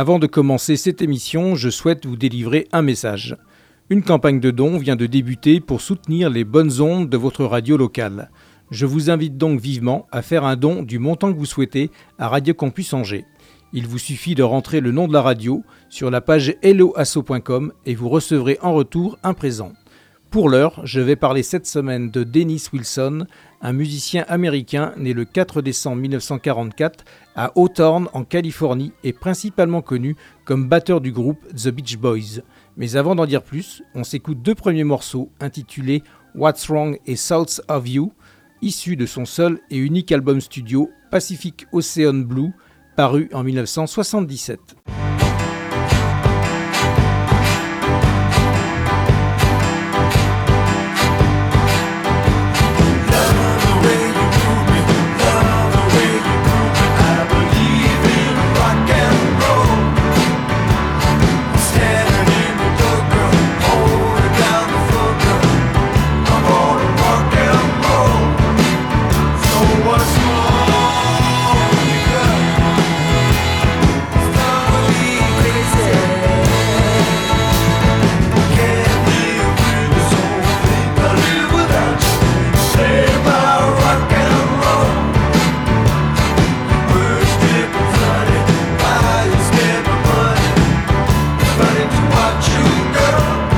Avant de commencer cette émission, je souhaite vous délivrer un message. Une campagne de dons vient de débuter pour soutenir les bonnes ondes de votre radio locale. Je vous invite donc vivement à faire un don du montant que vous souhaitez à Radio Campus Angers. Il vous suffit de rentrer le nom de la radio sur la page helloasso.com et vous recevrez en retour un présent. Pour l'heure, je vais parler cette semaine de Dennis Wilson, un musicien américain né le 4 décembre 1944 à Hawthorne en Californie et principalement connu comme batteur du groupe The Beach Boys. Mais avant d'en dire plus, on s'écoute deux premiers morceaux intitulés What's Wrong et South of You, issus de son seul et unique album studio Pacific Ocean Blue, paru en 1977. what you girl.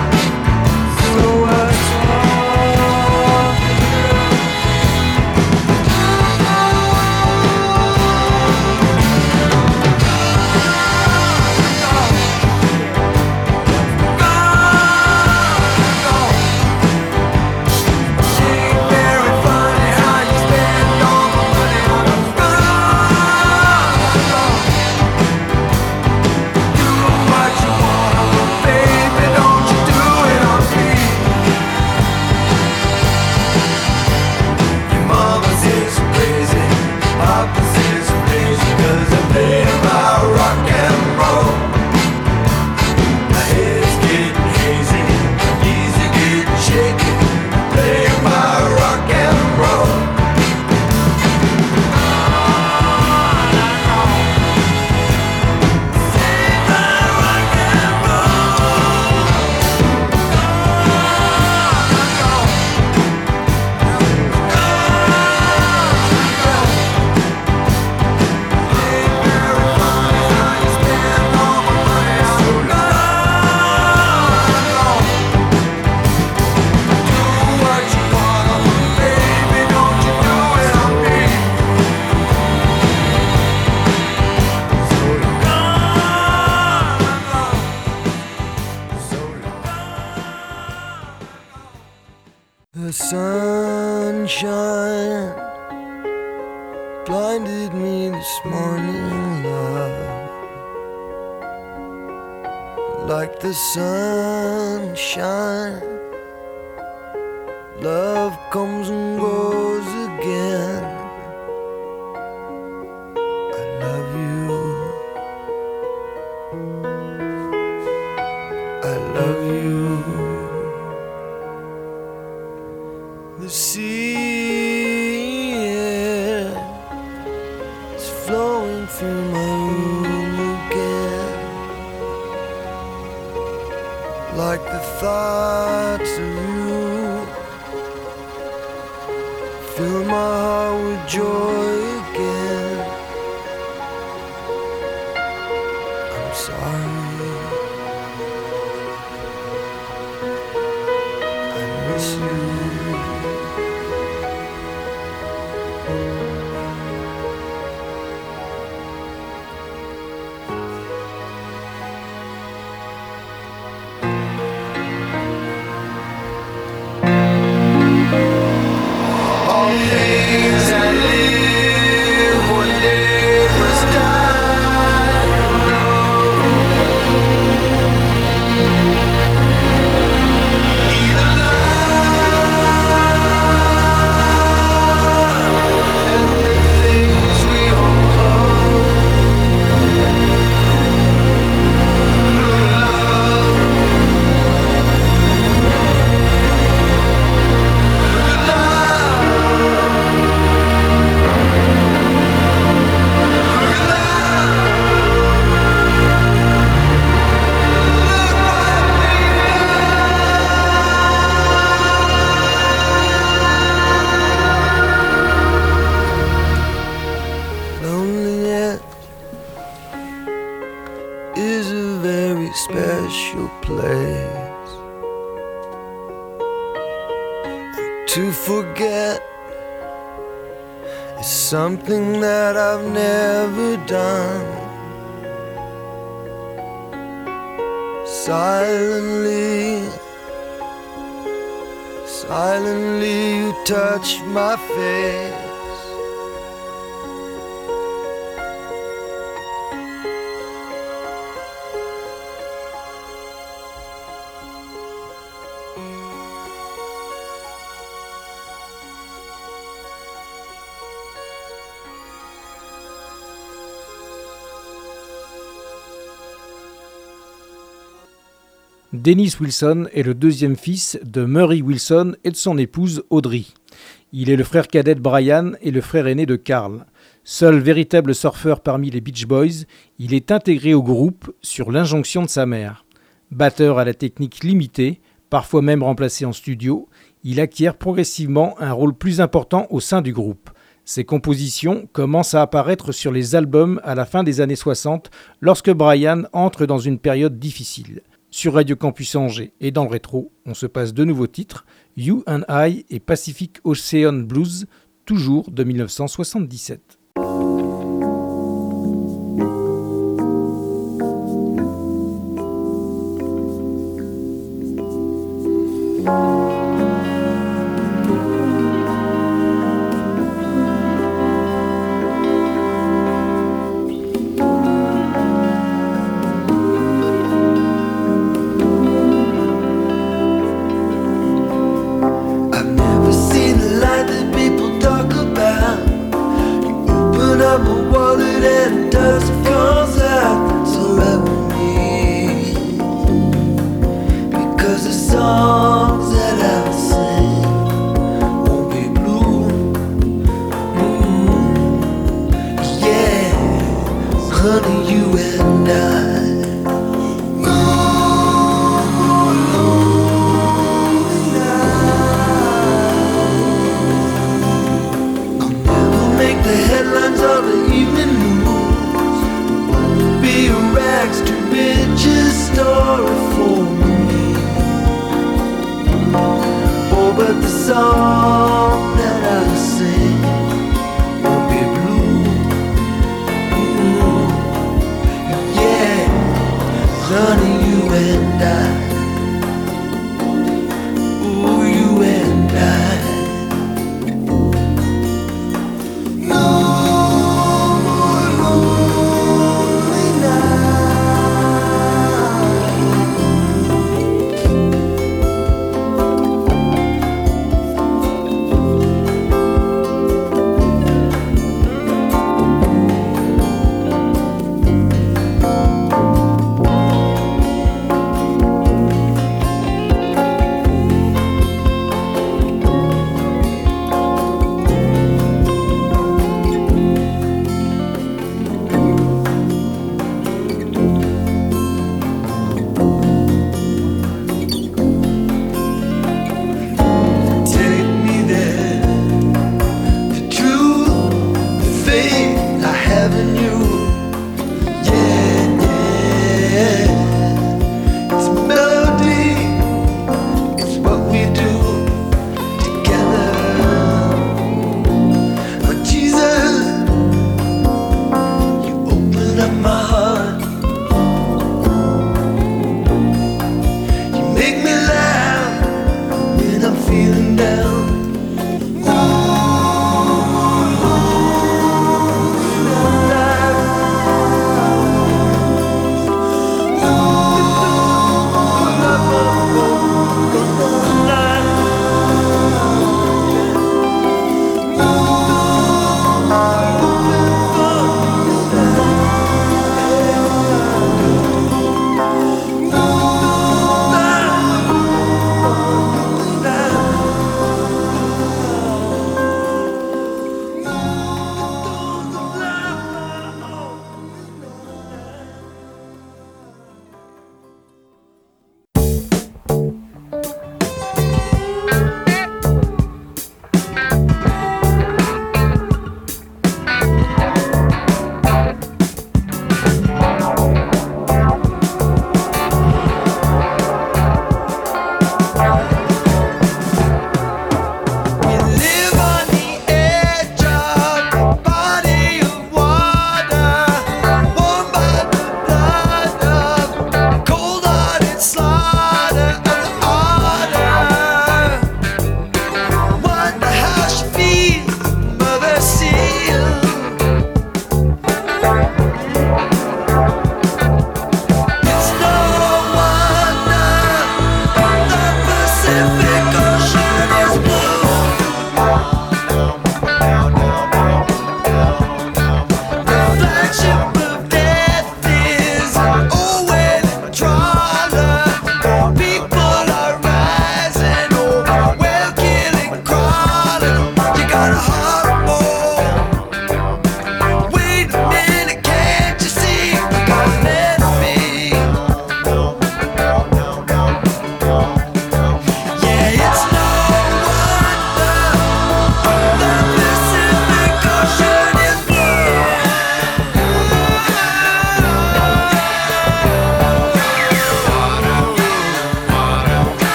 the sea. Silently you touch my face. Dennis Wilson est le deuxième fils de Murray Wilson et de son épouse Audrey. Il est le frère cadet de Brian et le frère aîné de Carl. Seul véritable surfeur parmi les Beach Boys, il est intégré au groupe sur l'injonction de sa mère. Batteur à la technique limitée, parfois même remplacé en studio, il acquiert progressivement un rôle plus important au sein du groupe. Ses compositions commencent à apparaître sur les albums à la fin des années 60 lorsque Brian entre dans une période difficile. Sur Radio Campus Angers et dans le rétro, on se passe de nouveaux titres, You and I et Pacific Ocean Blues, toujours de 1977.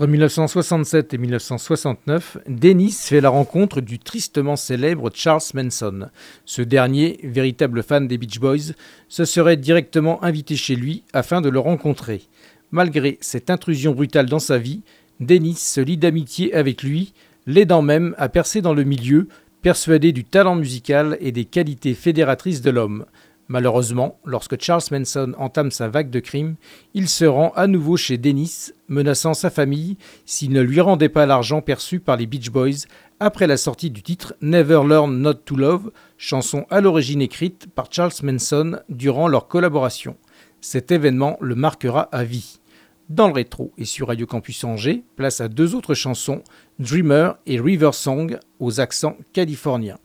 Entre 1967 et 1969, Dennis fait la rencontre du tristement célèbre Charles Manson. Ce dernier, véritable fan des Beach Boys, se serait directement invité chez lui afin de le rencontrer. Malgré cette intrusion brutale dans sa vie, Dennis se lie d'amitié avec lui, l'aidant même à percer dans le milieu, persuadé du talent musical et des qualités fédératrices de l'homme. Malheureusement, lorsque Charles Manson entame sa vague de crimes, il se rend à nouveau chez Dennis, menaçant sa famille s'il ne lui rendait pas l'argent perçu par les Beach Boys après la sortie du titre Never Learn Not to Love, chanson à l'origine écrite par Charles Manson durant leur collaboration. Cet événement le marquera à vie. Dans le rétro et sur Radio Campus Angers, place à deux autres chansons, Dreamer et River Song, aux accents californiens.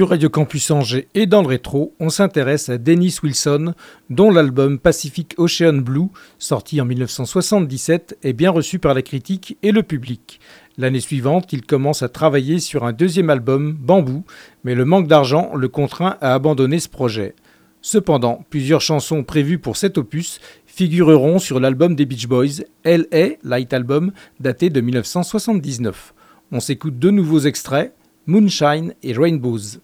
Sur Radio Campus Angers et dans le rétro, on s'intéresse à Dennis Wilson, dont l'album Pacific Ocean Blue, sorti en 1977, est bien reçu par la critique et le public. L'année suivante, il commence à travailler sur un deuxième album, Bambou, mais le manque d'argent le contraint à abandonner ce projet. Cependant, plusieurs chansons prévues pour cet opus figureront sur l'album des Beach Boys, L.A. Light Album, daté de 1979. On s'écoute deux nouveaux extraits, Moonshine et Rainbows.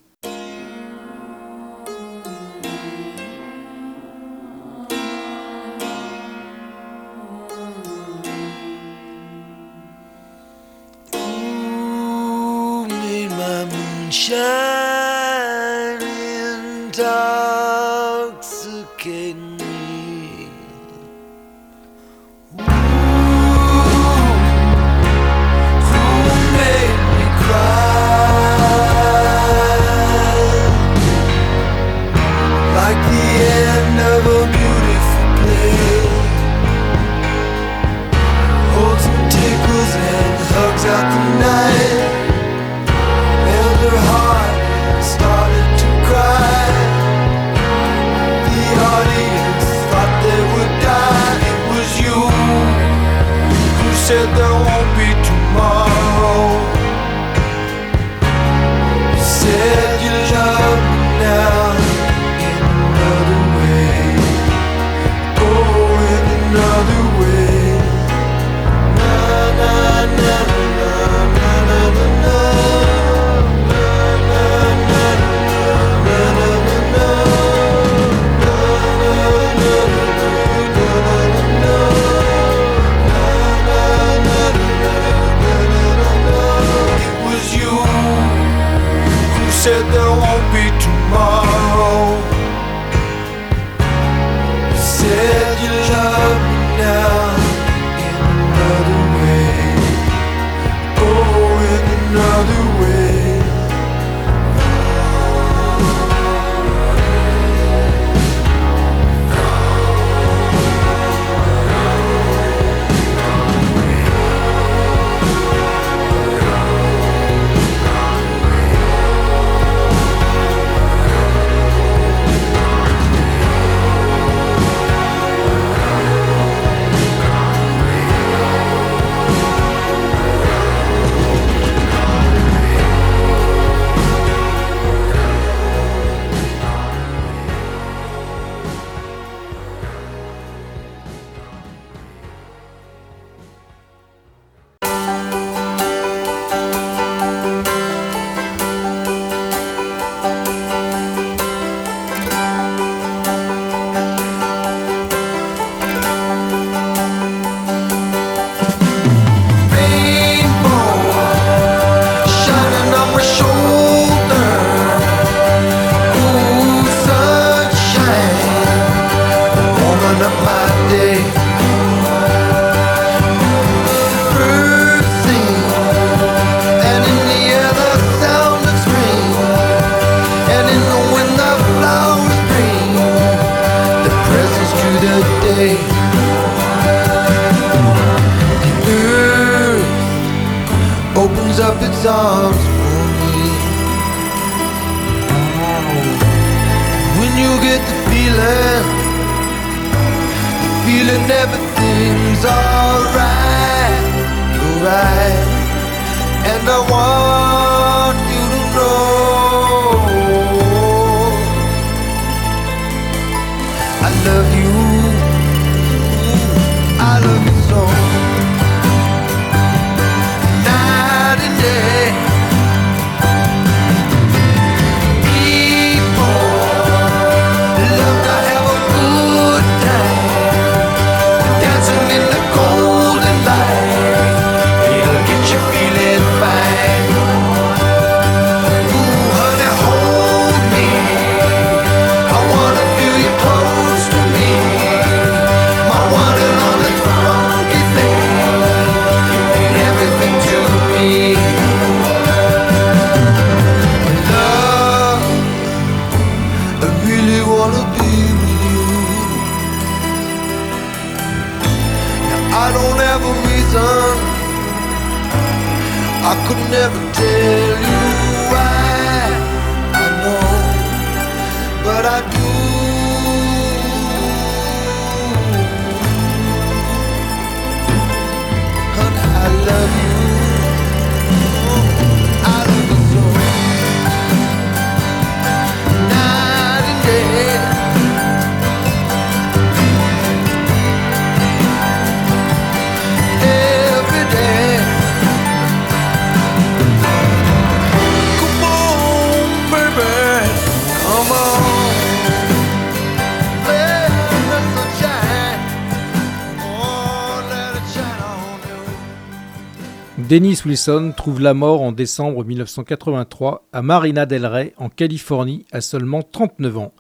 Dennis Wilson trouve la mort en décembre 1983 à Marina del Rey, en Californie, à seulement 39 ans.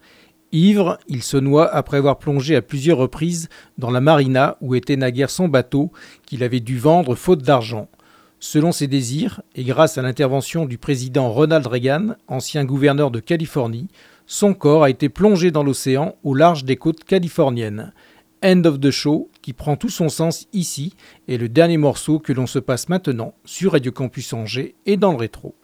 Ivre, il se noie après avoir plongé à plusieurs reprises dans la marina où était naguère son bateau qu'il avait dû vendre faute d'argent. Selon ses désirs, et grâce à l'intervention du président Ronald Reagan, ancien gouverneur de Californie, son corps a été plongé dans l'océan au large des côtes californiennes. End of the Show, qui prend tout son sens ici, est le dernier morceau que l'on se passe maintenant sur Radio Campus Angers et dans le rétro.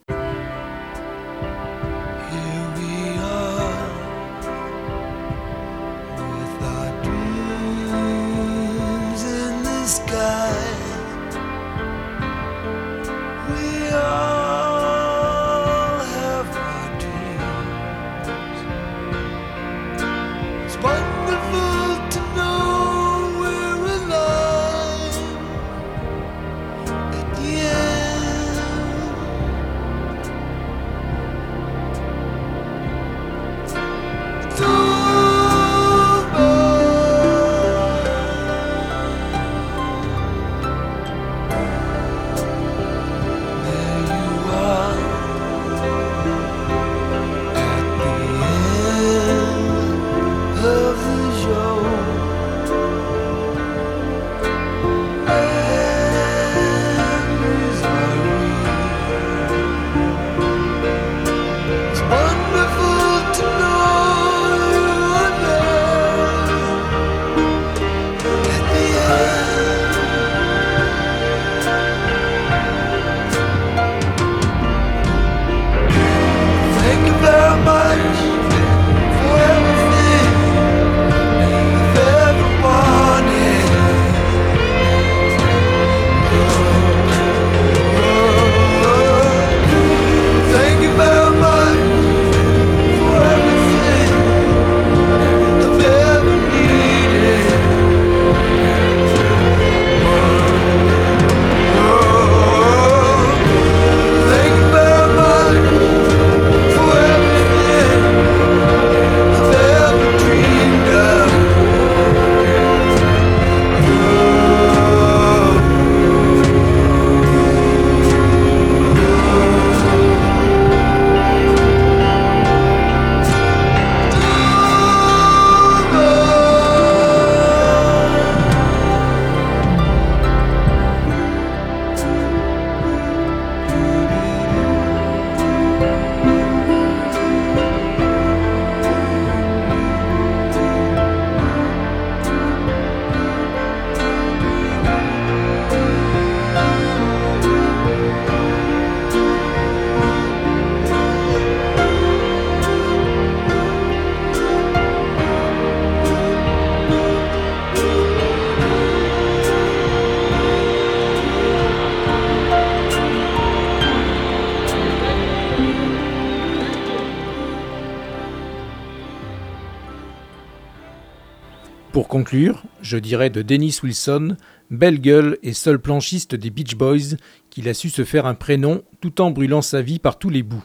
Conclure, je dirais de Dennis Wilson, belle gueule et seul planchiste des Beach Boys, qu'il a su se faire un prénom tout en brûlant sa vie par tous les bouts.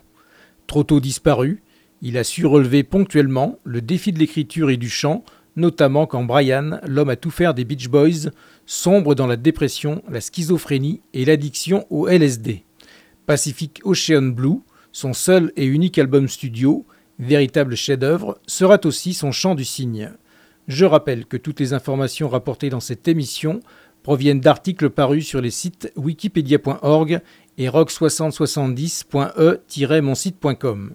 Trop tôt disparu, il a su relever ponctuellement le défi de l'écriture et du chant, notamment quand Brian, l'homme à tout faire des Beach Boys, sombre dans la dépression, la schizophrénie et l'addiction au LSD. Pacific Ocean Blue, son seul et unique album studio, véritable chef-d'œuvre, sera aussi son chant du cygne. Je rappelle que toutes les informations rapportées dans cette émission proviennent d'articles parus sur les sites wikipedia.org et rock6070.e-monsite.com.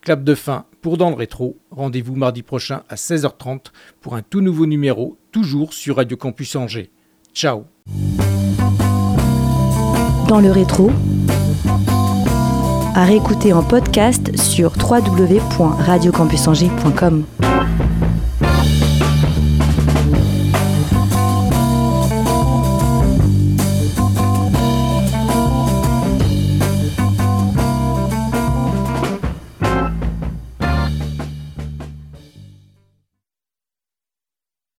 Clap de fin pour Dans le Rétro. Rendez-vous mardi prochain à 16h30 pour un tout nouveau numéro, toujours sur Radio Campus Angers. Ciao Dans le Rétro, à réécouter en podcast sur www.radiocampusangers.com.